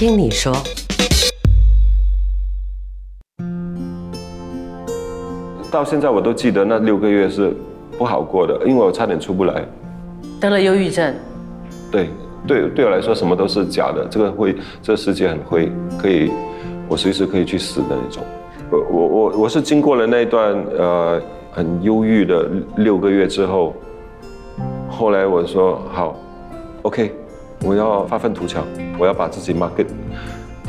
听你说。到现在我都记得那六个月是不好过的，因为我差点出不来。得了忧郁症，对，对，对我来说什么都是假的，这个会，这个世界很灰，可以，我随时可以去死的那种。我我我我是经过了那段呃很忧郁的六个月之后，后来我说好，OK，我要发愤图强，我要把自己 market，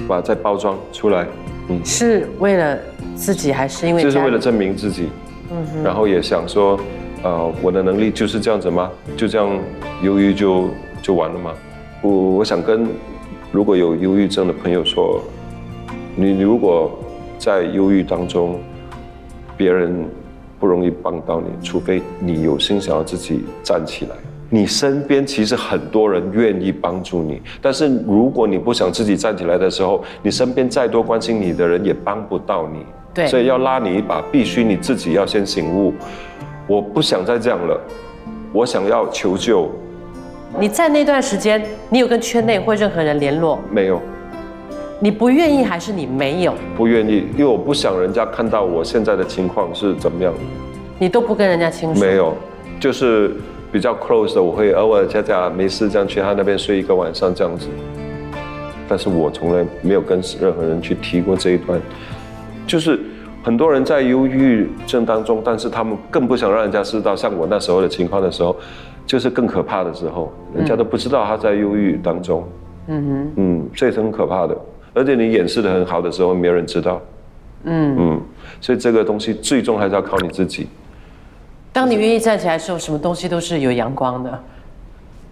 把再包装出来，嗯，是为了自己还是因为？就是为了证明自己，嗯，然后也想说，呃，我的能力就是这样子吗？就这样忧郁就就完了吗？我我想跟如果有忧郁症的朋友说，你你如果在忧郁当中，别人不容易帮到你，除非你有心想要自己站起来。你身边其实很多人愿意帮助你，但是如果你不想自己站起来的时候，你身边再多关心你的人也帮不到你。对，所以要拉你一把，必须你自己要先醒悟。我不想再这样了，我想要求救。你在那段时间，你有跟圈内或任何人联络？没有。你不愿意还是你没有？不愿意，因为我不想人家看到我现在的情况是怎么样。你都不跟人家倾诉？没有，就是比较 close 的，我会偶尔在家没事这样去他那边睡一个晚上这样子。但是我从来没有跟任何人去提过这一段。就是很多人在忧郁症当中，但是他们更不想让人家知道，像我那时候的情况的时候。就是更可怕的时候，人家都不知道他在忧郁当中。嗯哼，嗯，这是很可怕的。而且你掩饰的很好的时候，没有人知道。嗯嗯，所以这个东西最终还是要靠你自己。当你愿意站起来的时候，什么东西都是有阳光的。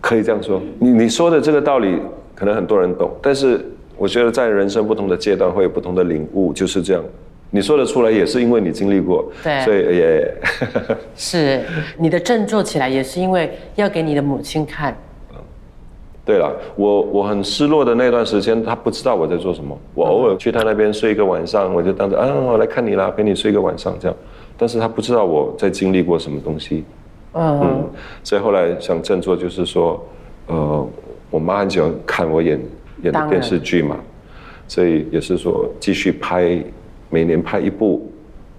可以这样说，你你说的这个道理，可能很多人懂，但是我觉得在人生不同的阶段会有不同的领悟，就是这样。你说得出来，也是因为你经历过，对，所以也 是你的振作起来，也是因为要给你的母亲看。对了，我我很失落的那段时间，他不知道我在做什么。我偶尔去他那边睡一个晚上，我就当着啊，我来看你啦，陪你睡一个晚上这样。但是他不知道我在经历过什么东西。嗯，所以后来想振作，就是说，呃，我妈很喜欢看我演演的电视剧嘛，所以也是说继续拍。每年拍一部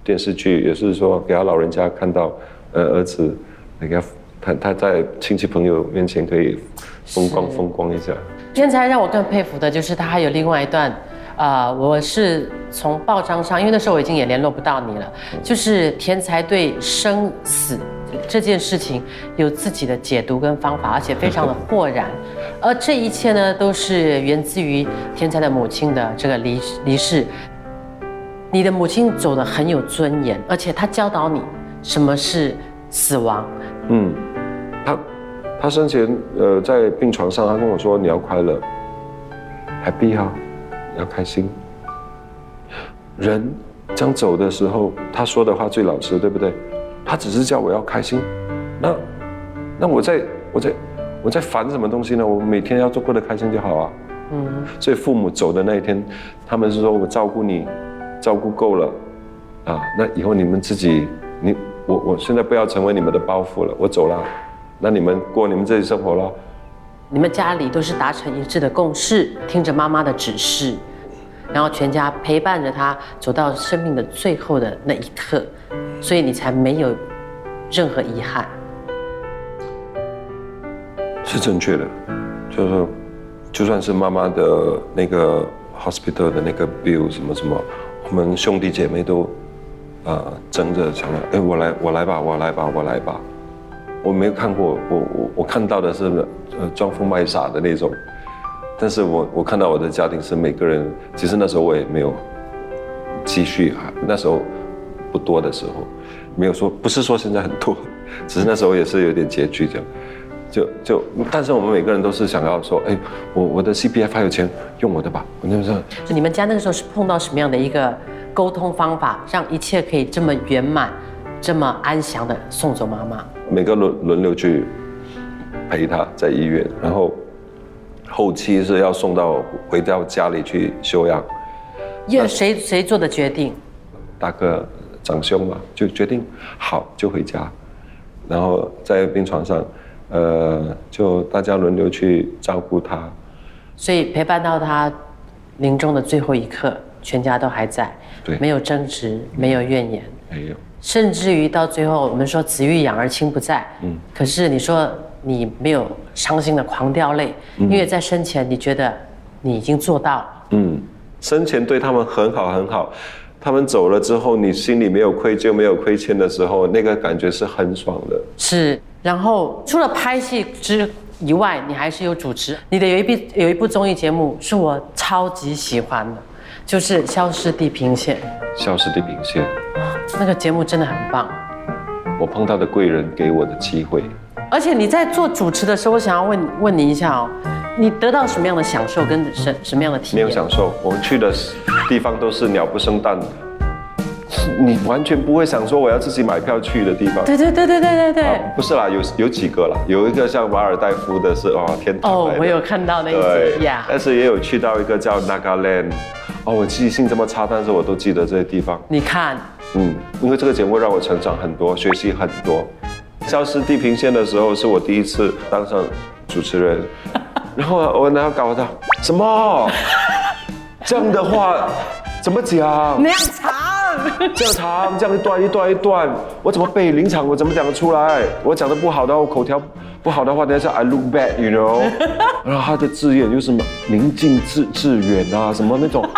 电视剧，也是说给他老人家看到，呃，儿子，给他他他在亲戚朋友面前可以风光风光一下。天才让我更佩服的就是他还有另外一段，啊，我是从报章上，因为那时候我已经也联络不到你了，就是天才对生死这件事情有自己的解读跟方法，而且非常的豁然，而这一切呢，都是源自于天才的母亲的这个离离世。你的母亲走得很有尊严，而且她教导你什么是死亡。嗯，她她生前呃在病床上，她跟我说你要快乐，happy 哈，要开心。人将走的时候，他说的话最老实，对不对？他只是叫我要开心，那那我在我在我在烦什么东西呢？我每天要做过得开心就好啊。嗯，所以父母走的那一天，他们是说我照顾你。照顾够了，啊，那以后你们自己，你我我现在不要成为你们的包袱了，我走了，那你们过你们自己生活了。你们家里都是达成一致的共识，听着妈妈的指示，然后全家陪伴着他走到生命的最后的那一刻，所以你才没有任何遗憾。是正确的，就是，就算是妈妈的那个 hospital 的那个 bill 什么什么。我们兄弟姐妹都，呃，争着想着，哎，我来，我来吧，我来吧，我来吧。我没有看过，我我我看到的是，呃，装疯卖傻的那种。但是我我看到我的家庭是每个人，其实那时候我也没有积蓄，那时候不多的时候，没有说，不是说现在很多，只是那时候也是有点拮据这样。就就，但是我们每个人都是想要说，哎，我我的 CPF 还有钱，用我的吧。我那时候，你们家那个时候是碰到什么样的一个沟通方法，让一切可以这么圆满、这么安详的送走妈妈？每个轮轮流去陪她在医院，然后后期是要送到回到家里去休养。因为谁谁做的决定？大哥、长兄嘛，就决定好就回家，然后在病床上。呃，就大家轮流去照顾他，所以陪伴到他临终的最后一刻，全家都还在，对没有争执，没有怨言，没有，甚至于到最后，我们说子欲养而亲不在，嗯，可是你说你没有伤心的狂掉泪，因为在生前你觉得你已经做到了，嗯，生前对他们很好很好，他们走了之后，你心里没有愧疚、没有亏欠的时候，那个感觉是很爽的。是，然后除了拍戏之以外，你还是有主持。你的有一部有一部综艺节目是我超级喜欢的，就是《消失地平线》消失地平线，那个节目真的很棒。我碰到的贵人给我的机会，而且你在做主持的时候，我想要问问你一下哦，你得到什么样的享受跟什什么样的体验？没有享受。我们去的地方都是鸟不生蛋的，你完全不会想说我要自己买票去的地方。对对对对对对对。啊不是啦，有有几个啦，有一个像马尔代夫的是哦天堂哦我有看到那一对集呀。但是也有去到一个叫 Nagaland，哦，我记性这么差，但是我都记得这些地方。你看，嗯，因为这个节目让我成长很多，学习很多。消失地平线的时候是我第一次当上主持人，然后我然后搞他什么这样的话怎么讲？那样长。这样长，这样一段一段一段，我怎么背临场？我怎么讲得出来？我讲的不好的话，我口条不好的话，等一下 I look bad，you know。然后他的字眼又是什么宁静致致远啊，什么那种。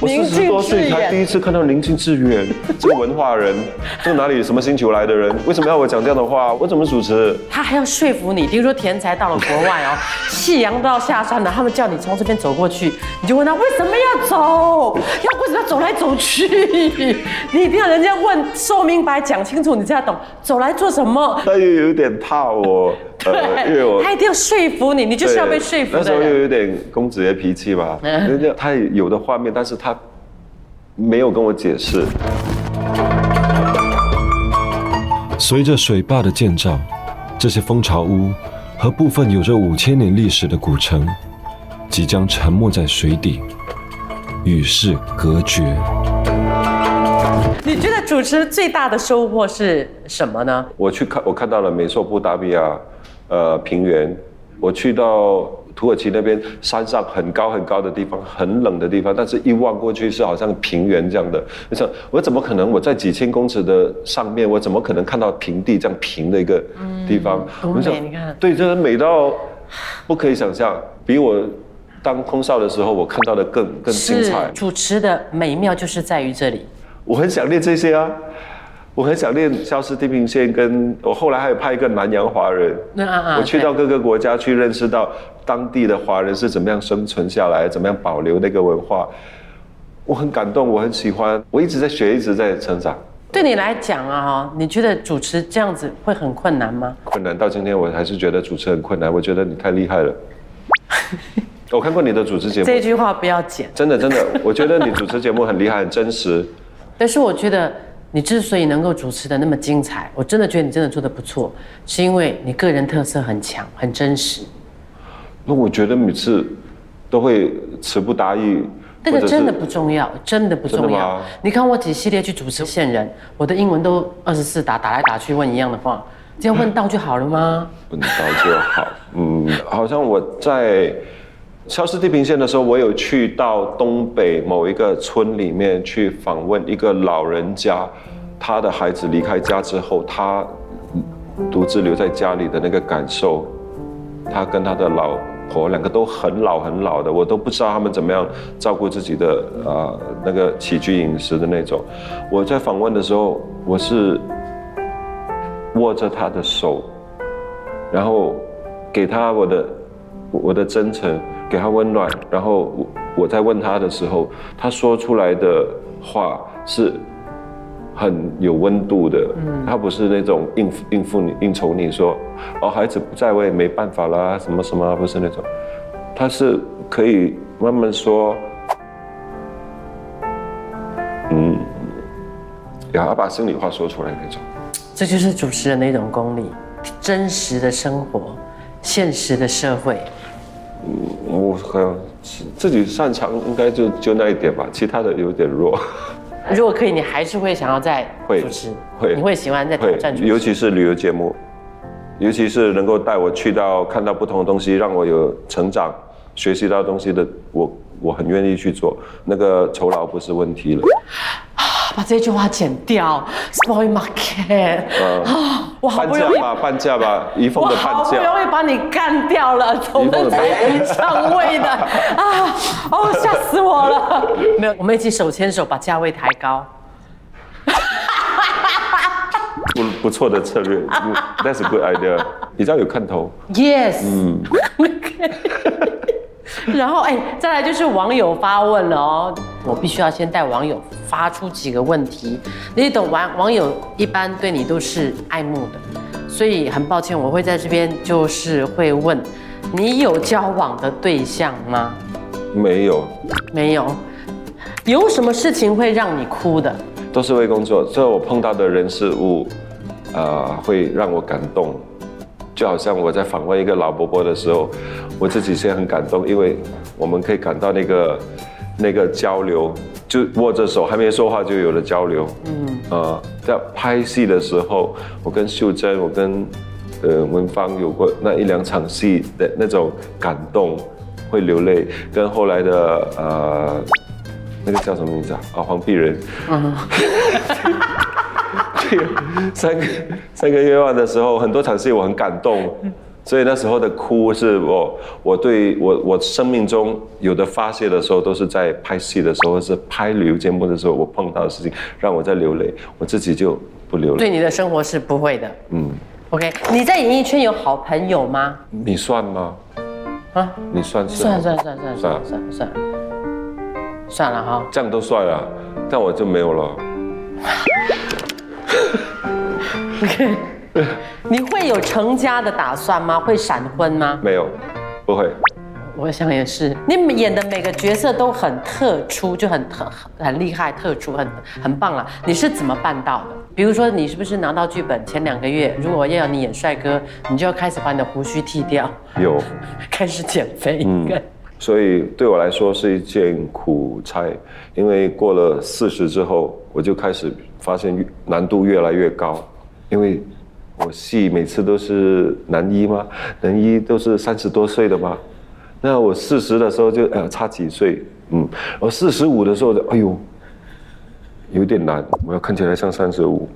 我四十多岁才第一次看到宁静致远 这个文化人，这个哪里什么星球来的人？为什么要我讲这样的话？我怎么主持？他还要说服你，比如说田才到了国外哦，夕阳都要下山了，他们叫你从这边走过去，你就问他为什么要走，要为什么要走来走去？你一定要人家问说明白讲清楚，你才懂走来做什么。他又有点怕我，呃因为我 他一定要说服你，你就是要被说服那时候又。有点公子爷脾气吧，人家他有的画面，但是他没有跟我解释。随着水坝的建造，这些蜂巢屋和部分有着五千年历史的古城，即将沉没在水底，与世隔绝。你觉得主持最大的收获是什么呢？我去看，我看到了美索不达米亚，呃，平原。我去到土耳其那边山上很高很高的地方，很冷的地方，但是一望过去是好像平原这样的。我想，我怎么可能我在几千公尺的上面，我怎么可能看到平地这样平的一个地方？多我想你看对，真的美到不可以想象，比我当空少的时候我看到的更更精彩。主持的美妙就是在于这里。我很想念这些啊，我很想念《消失地平线》，跟我后来还有拍一个南洋华人。那啊啊我去到各个国家去认识到当地的华人是怎么样生存下来，怎么样保留那个文化。我很感动，我很喜欢，我一直在学，一直在成长。对你来讲啊，哈，你觉得主持这样子会很困难吗？困难到今天，我还是觉得主持很困难。我觉得你太厉害了。我看过你的主持节目这，句话不要剪。真的真的，我觉得你主持节目很厉害，很真实。但是我觉得你之所以能够主持的那么精彩，我真的觉得你真的做的不错，是因为你个人特色很强，很真实。那我觉得每次都会词不达意，或者是那个真的不重要，真的不重要。你看我几系列去主持线人，我的英文都二十四打，打来打去问一样的话，这样问到就好了吗？问到就好。嗯，好像我在消失地平线的时候，我有去到东北某一个村里面去访问一个老人家，他的孩子离开家之后，他独自留在家里的那个感受，他跟他的老婆两个都很老很老的，我都不知道他们怎么样照顾自己的呃那个起居饮食的那种。我在访问的时候，我是握着他的手，然后给他我的我的真诚，给他温暖，然后我我在问他的时候，他说出来的话是很有温度的，他不是那种应付应付你应酬你说，哦孩子不在我也没办法啦，什么什么，不是那种，他是可以慢慢说，嗯，然后把心里话说出来那种。这就是主持人的一种功力，真实的生活，现实的社会。我好像自己擅长应该就就那一点吧，其他的有点弱。如果可以，你还是会想要再会主持，会你会喜欢再挑会战主，持。尤其是旅游节目，尤其是能够带我去到看到不同的东西，让我有成长、学习到东西的，我我很愿意去做，那个酬劳不是问题了。把这句话剪掉，spoil market 啊！我好不容易半价吧，半价吧，怡凤的半好不容。易把你干掉了，我们才一上位的啊！哦，吓死我了！没有，我们一起手牵手把价位抬高。不不错的策略嗯，That's a good idea，比较有看头。Yes，嗯 然后哎，再来就是网友发问了哦，我必须要先带网友发出几个问题。你懂网网友一般对你都是爱慕的，所以很抱歉，我会在这边就是会问，你有交往的对象吗？没有，没有。有什么事情会让你哭的？都是为工作。这我碰到的人事物，呃，会让我感动。就好像我在访问一个老伯伯的时候，我自己先很感动，因为我们可以感到那个那个交流，就握着手还没说话就有了交流。嗯，呃，在拍戏的时候，我跟秀珍，我跟呃文芳有过那一两场戏的那种感动，会流泪，跟后来的呃那个叫什么名字啊？啊，黄碧仁。这个三个三个愿望的时候，很多场戏我很感动，所以那时候的哭是我我对我我生命中有的发泄的时候，都是在拍戏的时候，或是拍旅游节目的时候，我碰到的事情让我在流泪，我自己就不流泪。对你的生活是不会的。嗯，OK，你在演艺圈有好朋友吗？你算吗？啊，你算是算算了算了算了算了算算了哈。这样都算了，但我就没有了。OK，你会有成家的打算吗？会闪婚吗？没有，不会。我想也是。你演的每个角色都很特殊，就很很很厉害、特殊、很很棒了。你是怎么办到的？比如说，你是不是拿到剧本前两个月，如果要你演帅哥，你就要开始把你的胡须剃掉，有。开始减肥？应该。所以对我来说是一件苦差，因为过了四十之后，我就开始发现难度越来越高，因为我戏每次都是男一嘛？男一都是三十多岁的嘛？那我四十的时候就呃差几岁，嗯，我四十五的时候就哎呦，有点难，我要看起来像三十五，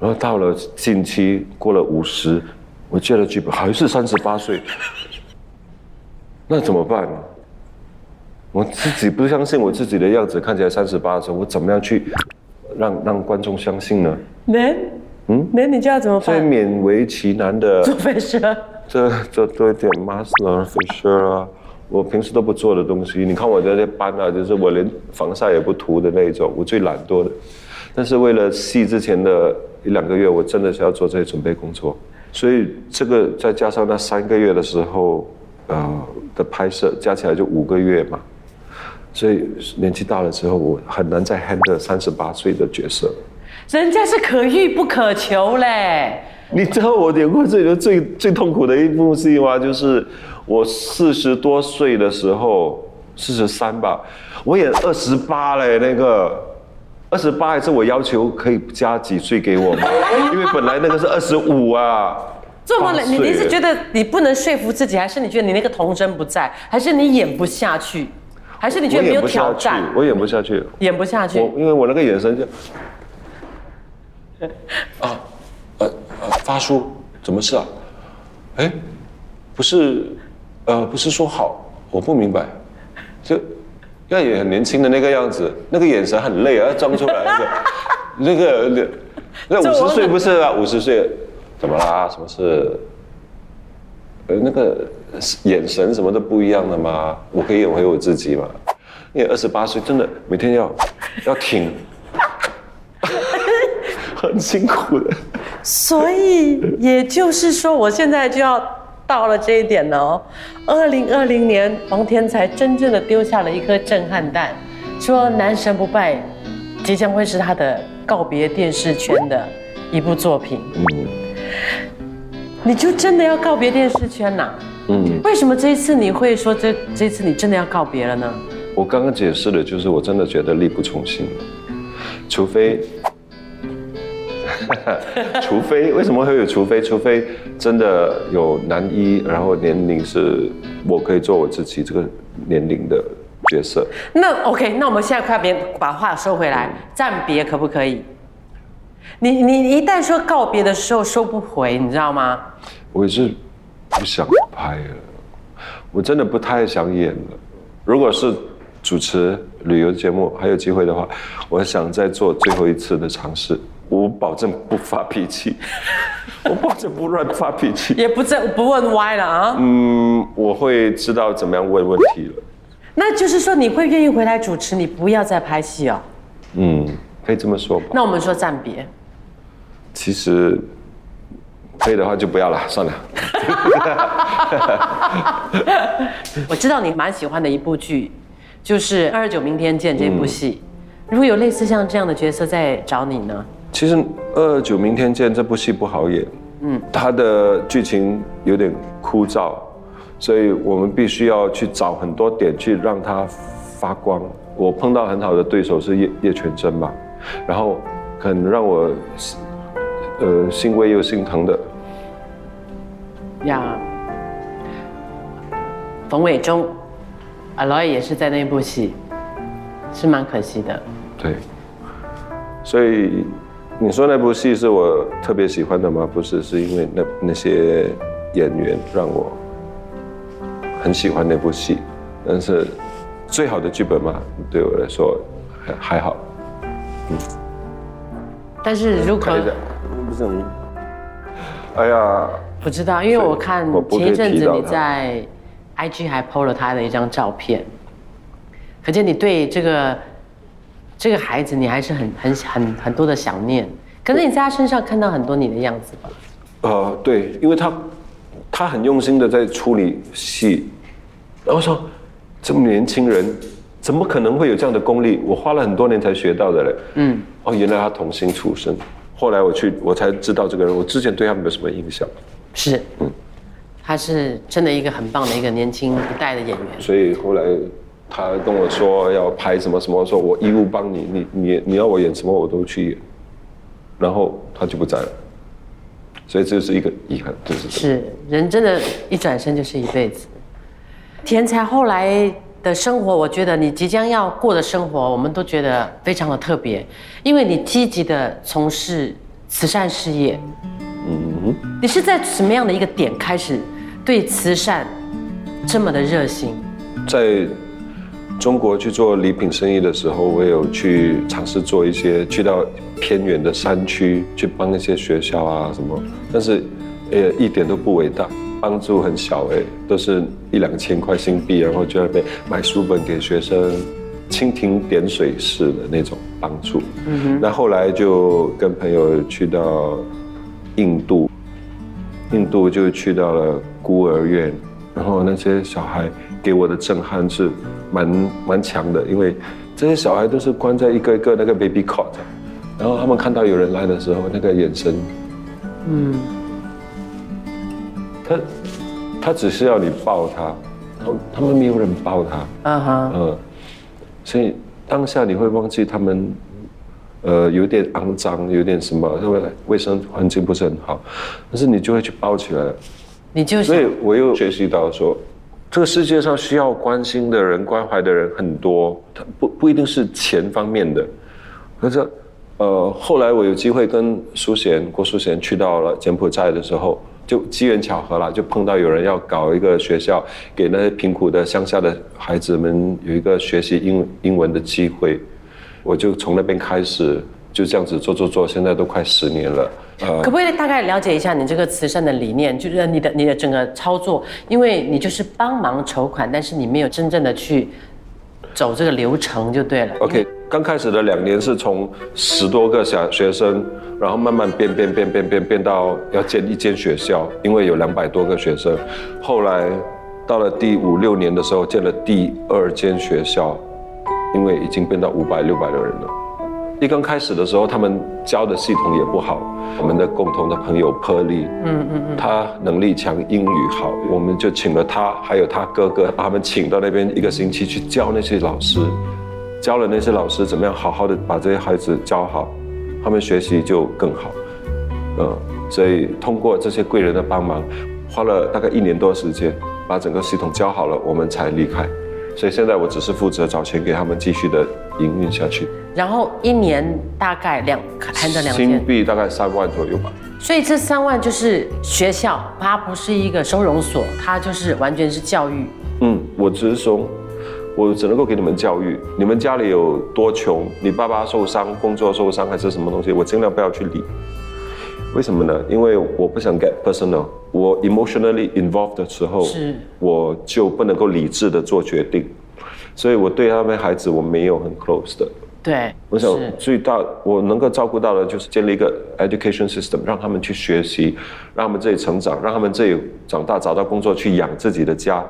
然后到了近期过了五十，我接了剧本还是三十八岁。那怎么办？我自己不相信我自己的样子，看起来三十八的时候，我怎么样去让让观众相信呢？那嗯，那你就要怎么所以办？勉为其难的，做飞车。这这多一点 master facial 啊，我平时都不做的东西。你看我的那斑啊，就是我连防晒也不涂的那一种，我最懒惰的。但是为了戏之前的一两个月，我真的是要做这些准备工作。所以这个再加上那三个月的时候，呃的拍摄，加起来就五个月嘛。所以年纪大了之后，我很难再 handle 三十八岁的角色。人家是可遇不可求嘞。你知道我演过这里头最最痛苦的一部戏吗？就是我四十多岁的时候，四十三吧，我演二十八嘞，那个二十八还是我要求可以加几岁给我吗？因为本来那个是二十五啊。这么冷，你你是觉得你不能说服自己，还是你觉得你那个童真不在，还是你演不下去，还是你觉得没有演不下去挑战，，我演不下去，演不下去我？因为我那个眼神就，啊，呃呃，发叔，怎么事啊？哎，不是，呃，不是说好，我不明白，就那也很年轻的那个样子，那个眼神很累啊，要装出来那个，那个那那五十岁不是啊，五十岁怎么啦？什么事？呃，那个眼神什么都不一样的嘛，我可以演回我自己嘛。因为二十八岁真的每天要 要挺，很辛苦的。所以也就是说，我现在就要到了这一点了哦。二零二零年，王天才真正的丢下了一颗震撼弹，说《男神不败》即将会是他的告别电视圈的一部作品。嗯你就真的要告别电视圈呐、嗯，为什么这一次你会说这这次你真的要告别了呢？我刚刚解释的就是我真的觉得力不从心，除非 除非为什么会有除非？除非真的有男一，然后年龄是我可以做我自己这个年龄的角色。那 OK，那我们现在快别把话收回来，暂别可不可以？你你一旦说告别的时候收不回，你知道吗？我也是不想拍了，我真的不太想演了。如果是主持旅游节目还有机会的话，我想再做最后一次的尝试。我保证不发脾气，我保证不乱发脾气。也不再不问歪了啊。嗯，我会知道怎么样问问题了。那就是说你会愿意回来主持，你不要再拍戏哦。嗯，可以这么说吧。那我们说暂别。其实可以的话就不要了，算了。我知道你蛮喜欢的一部剧，就是《二十九明天见》这部戏。如果有类似像这样的角色在找你呢？其实《二十九明天见》这部戏不好演，嗯，它的剧情有点枯燥，所以我们必须要去找很多点去让它发光。我碰到很好的对手是叶叶全真吧，然后很让我呃欣慰又心疼的呀，冯伟忠，Aloy 也是在那部戏，是蛮可惜的。对，所以你说那部戏是我特别喜欢的吗？不是，是因为那那些演员让我很喜欢那部戏。但是最好的剧本嘛，对我来说还还好。嗯。但是如果不是你，哎呀，不知道，因为我看前一阵子你在 IG 还 PO 了他的一张照片，可见你对这个。这个孩子，你还是很很很很多的想念，可能你在他身上看到很多你的样子吧。呃，对，因为他他很用心的在处理戏，然后说这么年轻人怎么可能会有这样的功力？我花了很多年才学到的嘞。嗯，哦，原来他童星出身，后来我去我才知道这个人，我之前对他没有什么印象。是，嗯，他是真的一个很棒的一个年轻一代的演员。所以后来。他跟我说要拍什么什么，说我义务帮你，你你你要我演什么我都去演，然后他就不在了，所以这是一个遗憾，就是是人真的，一转身就是一辈子。天才后来的生活，我觉得你即将要过的生活，我们都觉得非常的特别，因为你积极的从事慈善事业。嗯，你是在什么样的一个点开始对慈善这么的热心？在。中国去做礼品生意的时候，我有去尝试做一些，去到偏远的山区去帮一些学校啊什么，但是，呃，一点都不伟大，帮助很小哎，都是一两千块新币，然后就在那边买书本给学生，蜻蜓点水式的那种帮助。嗯哼。那后来就跟朋友去到印度，印度就去到了孤儿院，然后那些小孩。给我的震撼是蛮蛮强的，因为这些小孩都是关在一个一个那个 baby cot，然后他们看到有人来的时候，那个眼神，嗯，他他只是要你抱他，然后他们没有人抱他，啊哈，嗯，所以当下你会忘记他们，呃，有点肮脏，有点什么，因为卫生环境不是很好，但是你就会去抱起来，你就所以我又学习到说。这个世界上需要关心的人、关怀的人很多，他不不一定是钱方面的。可是，呃，后来我有机会跟苏贤、郭苏贤去到了柬埔寨的时候，就机缘巧合了，就碰到有人要搞一个学校，给那些贫苦的乡下的孩子们有一个学习英英文的机会，我就从那边开始。就这样子做做做，现在都快十年了。呃，可不可以大概了解一下你这个慈善的理念？就是你的你的整个操作，因为你就是帮忙筹款，但是你没有真正的去走这个流程就对了。OK，刚开始的两年是从十多个小学生，然后慢慢变变变变变变到要建一间学校，因为有两百多个学生。后来到了第五六年的时候，建了第二间学校，因为已经变到五百六百的人了。一刚开始的时候，他们教的系统也不好。我们的共同的朋友 p e r l y 嗯嗯嗯，他能力强，英语好，我们就请了他，还有他哥哥，把他们请到那边一个星期去教那些老师，教了那些老师怎么样好好的把这些孩子教好，他们学习就更好。嗯，所以通过这些贵人的帮忙，花了大概一年多时间，把整个系统教好了，我们才离开。所以现在我只是负责找钱给他们继续的营运下去。然后一年大概两含着两新，币大概三万左右吧。所以这三万就是学校，它不是一个收容所，它就是完全是教育。嗯，我只是说，我只能够给你们教育。你们家里有多穷，你爸爸受伤，工作受伤还是什么东西，我尽量不要去理。为什么呢？因为我不想 get personal。我 emotionally involved 的时候，是我就不能够理智的做决定，所以我对他们孩子我没有很 close 的。对，我想最大我能够照顾到的就是建立一个 education system，让他们去学习，让他们自己成长，让他们自己长大找到工作去养自己的家。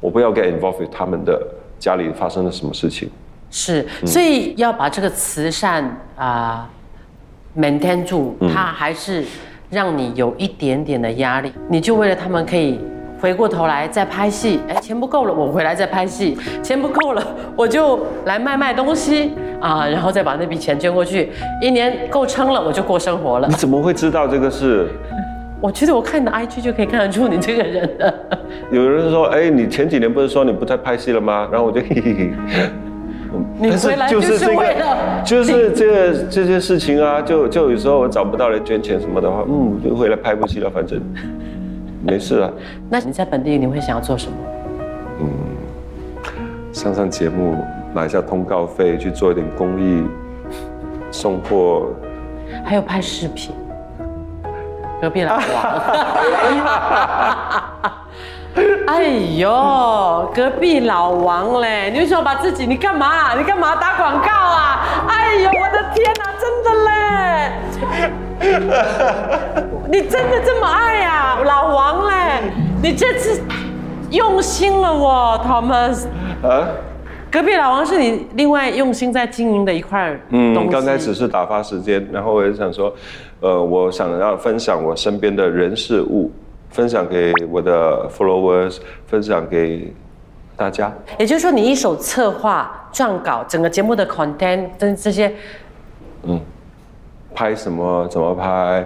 我不要 get involved with 他们的家里发生了什么事情。是，所以要把这个慈善啊、maintain 住，它还是让你有一点点的压力。你就为了他们可以回过头来再拍戏，哎，钱不够了，我回来再拍戏；钱不够了，我就来卖卖东西啊，然后再把那笔钱捐过去。一年够撑了，我就过生活了你。怎么会知道这个事？我觉得我看你的 IG 就可以看得出你这个人了。有人说，哎，你前几年不是说你不再拍戏了吗？然后我就嘿嘿嘿。嗯 你回来就是为了就是这个这些事情啊，就就有时候我找不到人捐钱什么的话，嗯，就回来拍部戏了，反正没事啊。那你在本地你会想要做什么？嗯上上节目拿一下通告费，去做一点公益，送货。还有拍视频，隔壁老王。哎呦，隔壁老王嘞！你为什么把自己？你干嘛？你干嘛打广告啊？哎呦，我的天哪，真的嘞！你真的这么爱呀、老王嘞？你这次用心了哦，Thomas。啊，隔壁老王是你另外用心在经营的一块嗯，西。刚开始是打发时间，然后我也想说，呃，我想要分享我身边的人事物，分享给我的 followers，分享给大家。也就是说，你一手策划、撰稿，整个节目的 content 跟这些，嗯拍什么，怎么拍，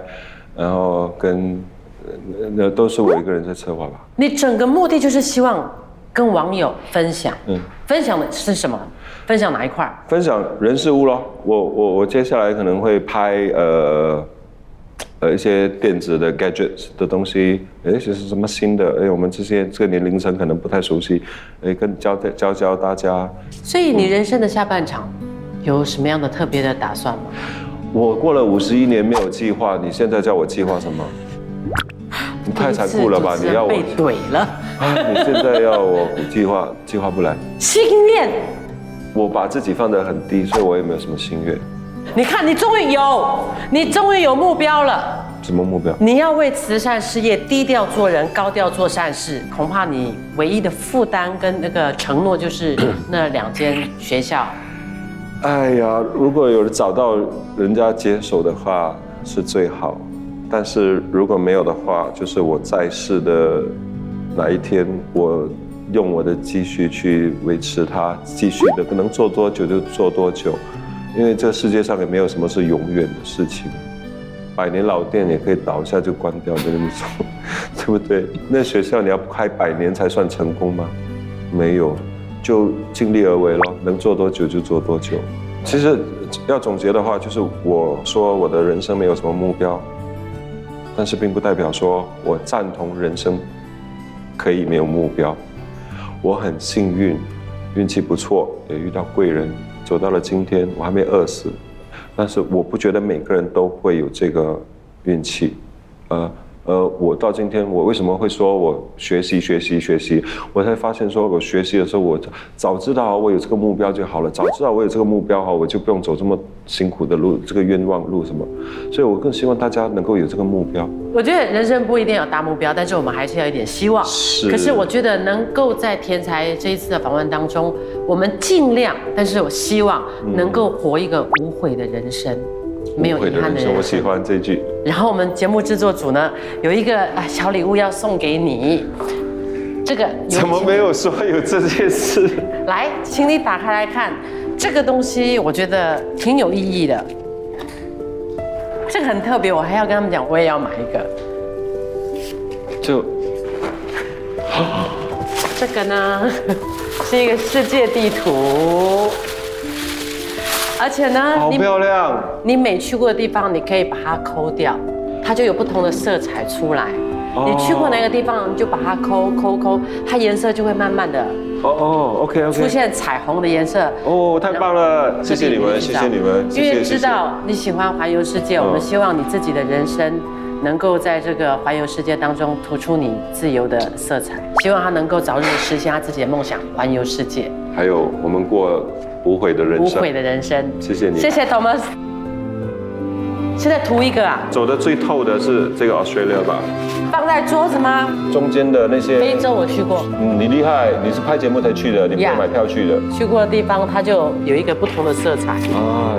然后跟呃那都是我一个人在策划吧。你整个目的就是希望跟网友分享。嗯分享的是什么？分享哪一块？分享人事物咯，我我我接下来可能会拍呃呃一些电子的 gadgets 的东西，哎，这是什么新的？哎，我们这些这个年龄层可能不太熟悉，哎，跟教教教大家。所以你人生的下半场有什么样的特别的打算吗？我过了五十一年没有计划，你现在叫我计划什么？你太残酷了吧！你要我被怼了，啊，你现在要我计划计划不来，心愿。我把自己放得很低，所以我也没有什么心愿。你看，你终于有，你终于有目标了。什么目标？你要为慈善事业低调做人，高调做善事，恐怕你唯一的负担跟那个承诺就是 那两间学校。哎呀，如果有人找到人家接手的话是最好，但是如果没有的话，就是我在世的哪一天，我用我的积蓄去维持它，继续的能做多久就做多久，因为这世界上也没有什么是永远的事情。百年老店也可以倒下就关掉，跟你们说，对不对？那学校你要开百年才算成功吗？没有，就尽力而为咯，能做多久就做多久。其实要总结的话，就是我说我的人生没有什么目标，但是并不代表说我赞同人生可以没有目标。我很幸运，运气不错，也遇到贵人，走到了今天，我还没饿死。但是我不觉得每个人都会有这个运气，呃呃，我到今天，我为什么会说我学习学习学习？我才发现说，我学习的时候，我早知道我有这个目标就好了，早知道我有这个目标哈，我就不用走这么辛苦的路，这个冤枉路什么。所以我更希望大家能够有这个目标。我觉得人生不一定有大目标，但是我们还是要一点希望。是可是我觉得能够在天才这一次的访问当中，我们尽量，但是我希望能够活一个无悔的人生，没有遗憾的人生。我喜欢这句。然后我们节目制作组呢有一个啊小礼物要送给你，这个怎么没有说有这件事？来，请你打开来看，这个东西我觉得挺有意义的。这个很特别，我还要跟他们讲，我也要买一个。就这个呢 是一个世界地图，而且呢，好你漂亮。你每去过的地方，你可以把它抠掉，它就有不同的色彩出来。哦你去过哪个地方，你就把它抠抠抠，它颜色就会慢慢的哦哦，OK OK，出。现彩虹的颜色。哦，太棒了！谢谢你们，谢谢你们，因为知。道你喜欢环游世界，嗯我们希望你自己的人生能够在这个环游世界当中突出你自由的色彩，希望他能够早日实现他自己的梦想，环游世界，还有我们过无悔的人生。无悔的人生。谢谢你。谢谢 Thomas。现在涂一个啊，走的最透的是这个 Australia 吧，放在桌子吗？中间的那些。非洲我去过，嗯，你厉害，你是拍节目才去的，你不买票去的。去过的地方它就有一个不同的色彩。啊，